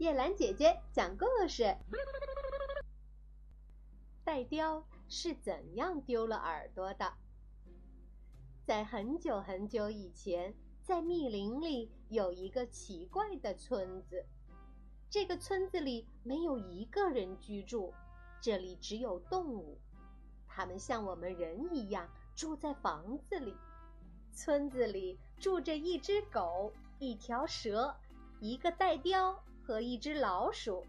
叶兰姐姐讲故事。戴雕是怎样丢了耳朵的？在很久很久以前，在密林里有一个奇怪的村子。这个村子里没有一个人居住，这里只有动物，它们像我们人一样住在房子里。村子里住着一只狗、一条蛇、一个戴雕。和一只老鼠，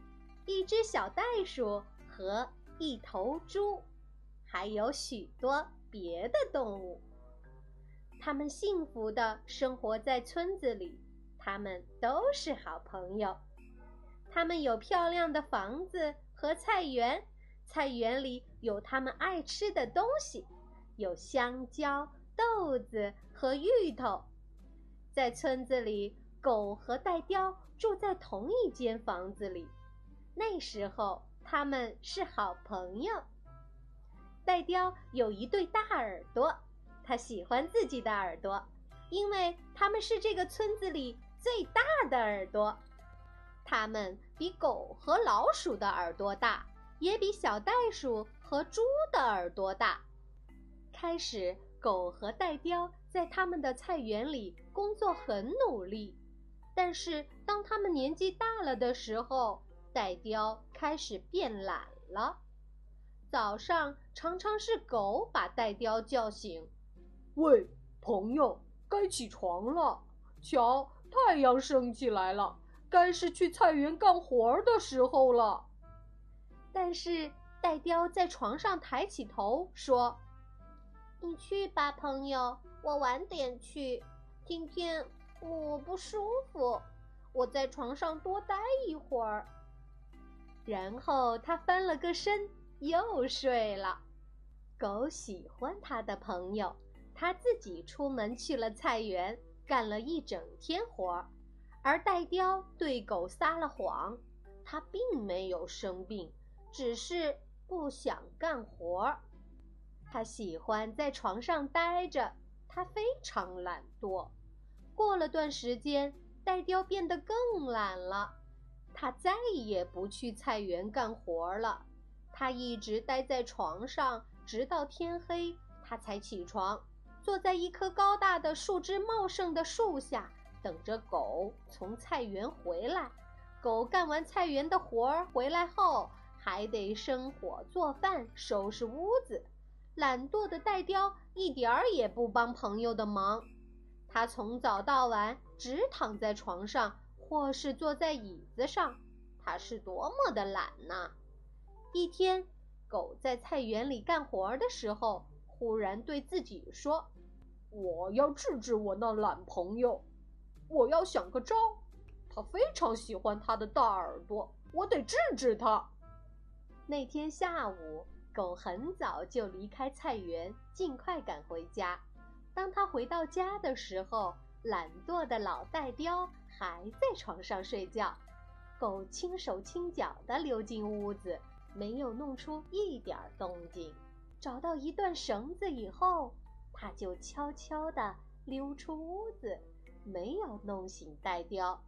一只小袋鼠和一头猪，还有许多别的动物。他们幸福的生活在村子里，他们都是好朋友。他们有漂亮的房子和菜园，菜园里有他们爱吃的东西，有香蕉、豆子和芋头。在村子里。狗和戴雕住在同一间房子里，那时候他们是好朋友。戴雕有一对大耳朵，他喜欢自己的耳朵，因为他们是这个村子里最大的耳朵。它们比狗和老鼠的耳朵大，也比小袋鼠和猪的耳朵大。开始，狗和戴雕在他们的菜园里工作很努力。但是，当他们年纪大了的时候，戴雕开始变懒了。早上常常是狗把戴雕叫醒：“喂，朋友，该起床了。瞧，太阳升起来了，该是去菜园干活的时候了。”但是戴雕在床上抬起头说：“你去吧，朋友，我晚点去。今天。”我不舒服，我在床上多待一会儿。然后他翻了个身，又睡了。狗喜欢它的朋友，它自己出门去了菜园，干了一整天活。而戴雕对狗撒了谎，他并没有生病，只是不想干活。他喜欢在床上待着，他非常懒惰。过了段时间，戴雕变得更懒了。他再也不去菜园干活了。他一直待在床上，直到天黑，他才起床，坐在一棵高大的、树枝茂盛的树下，等着狗从菜园回来。狗干完菜园的活儿回来后，还得生火做饭、收拾屋子。懒惰的戴雕一点儿也不帮朋友的忙。他从早到晚只躺在床上，或是坐在椅子上。他是多么的懒呐！一天，狗在菜园里干活的时候，忽然对自己说：“我要治治我那懒朋友，我要想个招。他非常喜欢他的大耳朵，我得治治他。”那天下午，狗很早就离开菜园，尽快赶回家。当他回到家的时候，懒惰的老戴雕还在床上睡觉。狗轻手轻脚地溜进屋子，没有弄出一点动静。找到一段绳子以后，它就悄悄地溜出屋子，没有弄醒戴雕。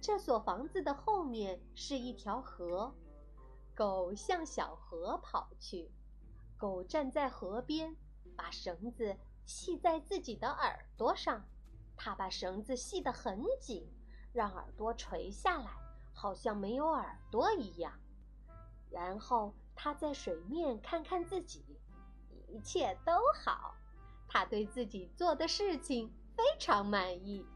这所房子的后面是一条河，狗向小河跑去。狗站在河边，把绳子。系在自己的耳朵上，他把绳子系得很紧，让耳朵垂下来，好像没有耳朵一样。然后他在水面看看自己，一切都好。他对自己做的事情非常满意。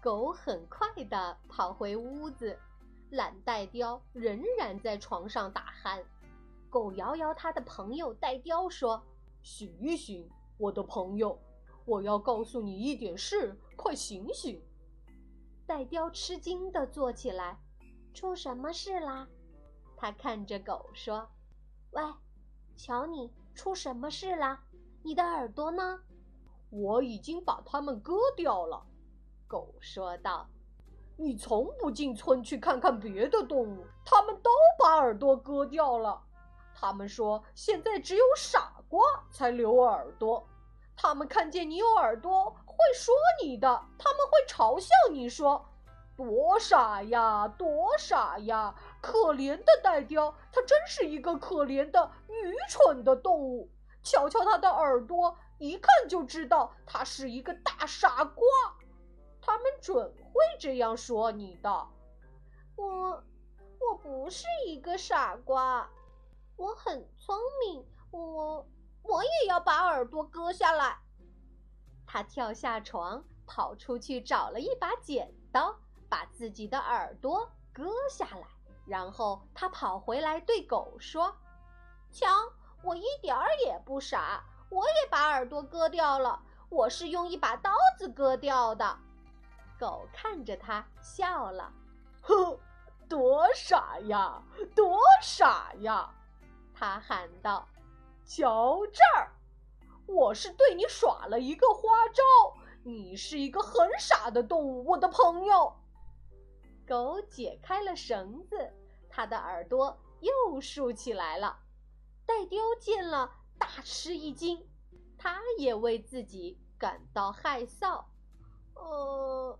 狗很快地跑回屋子，懒戴雕仍然在床上打鼾。狗摇摇他的朋友戴雕说：“醒一醒。”我的朋友，我要告诉你一点事，快醒醒！戴雕吃惊地坐起来，出什么事啦？他看着狗说：“喂，瞧你出什么事啦？你的耳朵呢？”我已经把它们割掉了。”狗说道。“你从不进村去看看别的动物，他们都把耳朵割掉了。他们说，现在只有傻。”瓜才留耳朵，他们看见你有耳朵会说你的，他们会嘲笑你说：“多傻呀，多傻呀！可怜的呆雕，它真是一个可怜的、愚蠢的动物。瞧瞧它的耳朵，一看就知道它是一个大傻瓜。他们准会这样说你的。我，我不是一个傻瓜，我很聪明。我，我也要把耳朵割下来。他跳下床，跑出去找了一把剪刀，把自己的耳朵割下来。然后他跑回来对狗说：“瞧，我一点儿也不傻，我也把耳朵割掉了。我是用一把刀子割掉的。”狗看着他笑了，呵，多傻呀，多傻呀！他喊道：“瞧这儿，我是对你耍了一个花招。你是一个很傻的动物，我的朋友。”狗解开了绳子，它的耳朵又竖起来了。戴丢见了，大吃一惊，他也为自己感到害臊。呃。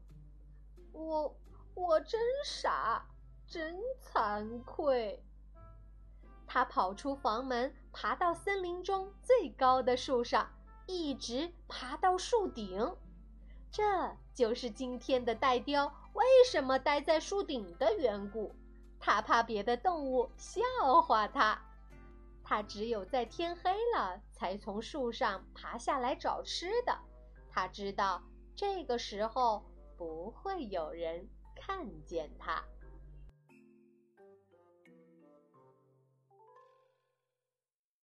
我我真傻，真惭愧。他跑出房门，爬到森林中最高的树上，一直爬到树顶。这就是今天的戴雕为什么待在树顶的缘故。他怕别的动物笑话他，他只有在天黑了才从树上爬下来找吃的。他知道这个时候。不会有人看见它。